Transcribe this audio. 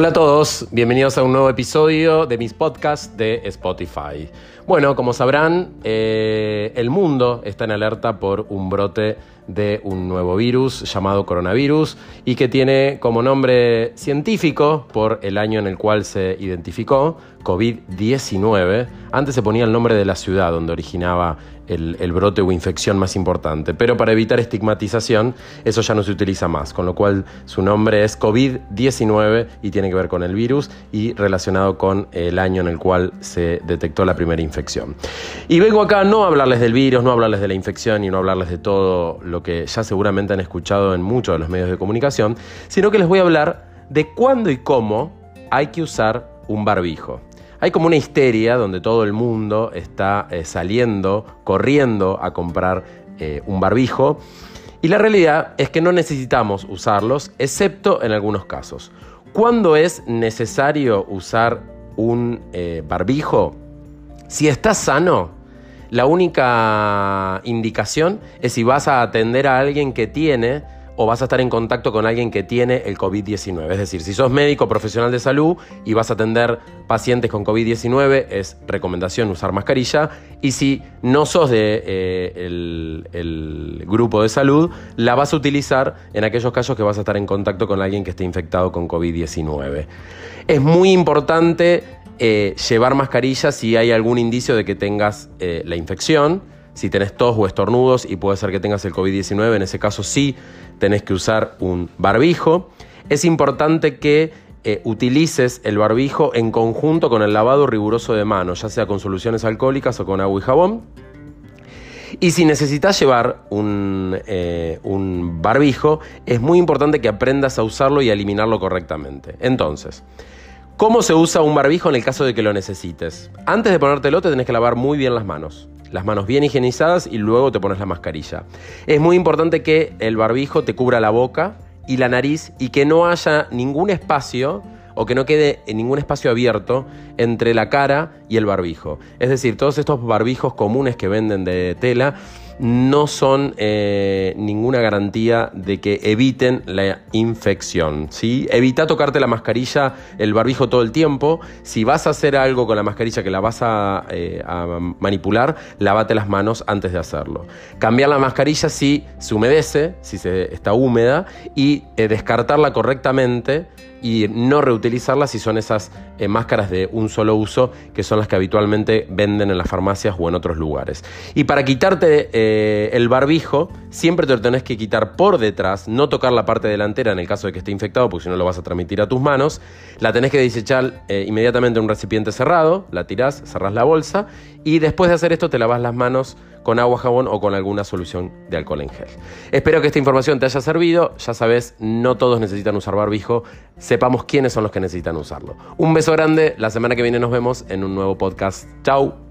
Hola a todos, bienvenidos a un nuevo episodio de mis podcasts de Spotify. Bueno, como sabrán, eh, el mundo está en alerta por un brote de un nuevo virus llamado coronavirus y que tiene como nombre científico, por el año en el cual se identificó, COVID-19. Antes se ponía el nombre de la ciudad donde originaba el, brote o infección más importante, pero para evitar estigmatización eso ya no se utiliza más, con lo cual su nombre es COVID-19 y tiene que ver con el virus y relacionado con el año en el cual se detectó la primera infección. Y vengo acá no a hablarles del virus, no a hablarles de la infección y no a hablarles de todo lo que ya seguramente han escuchado en muchos de los medios de comunicación, sino que les voy a hablar de cuándo y cómo hay que usar un barbijo. Hay como una histeria donde todo el mundo está eh, saliendo, corriendo a comprar eh, un barbijo. Y la realidad es que no necesitamos usarlos, excepto en algunos casos. ¿Cuándo es necesario usar un eh, barbijo? Si estás sano, la única indicación es si vas a atender a alguien que tiene o vas a estar en contacto con alguien que tiene el COVID-19. Es decir, si sos médico profesional de salud y vas a atender pacientes con COVID-19, es recomendación usar mascarilla. Y si no sos de eh, el, grupo de salud, la vas a utilizar en aquellos casos que vas a estar en contacto con alguien que esté infectado con COVID-19. Es muy importante eh, llevar mascarilla si hay algún indicio de que tengas eh, la infección. Si tenés tos o estornudos y puede ser que tengas el COVID-19, en ese caso sí tenés que usar un barbijo. Es importante que eh, utilices el barbijo en conjunto con el lavado riguroso de manos, ya sea con soluciones alcohólicas o con agua y jabón. Y si necesitas llevar un, un barbijo, es muy importante que aprendas a usarlo y a eliminarlo correctamente. Entonces, ¿Cómo se usa un barbijo en el caso de que lo necesites? Antes de ponértelo te tenés que lavar muy bien las manos. Las manos bien higienizadas y luego te pones la mascarilla. Es muy importante que el barbijo te cubra la boca y la nariz y que no haya ningún espacio o que no quede ningún espacio abierto entre la cara y el barbijo. Es decir, todos estos barbijos comunes que venden de tela no son eh, ninguna garantía de que eviten la infección. ¿sí? Evita tocarte la mascarilla, el barbijo todo el tiempo. Si vas a hacer algo con la mascarilla que la vas a, eh, manipular, lavate las manos antes de hacerlo. Cambiar la mascarilla si se humedece, si se, está húmeda, y eh, descartarla correctamente y no reutilizarlas si son esas máscaras de un solo uso que son las que habitualmente venden en las farmacias o en otros lugares. Y para quitarte eh, el barbijo, siempre te lo tenés que quitar por detrás, no tocar la parte delantera en el caso de que esté infectado, porque si no lo vas a transmitir a tus manos. La tenés que desechar eh, inmediatamente en un recipiente cerrado, la tirás, cerrás la bolsa y después de hacer esto te lavas las manos con agua, jabón o con alguna solución de alcohol en gel. Espero que esta información te haya servido. Ya sabes, no todos necesitan usar barbijo. Sepamos quiénes son los que necesitan usarlo. Un beso grande. La semana que viene nos vemos en un nuevo podcast. Chau.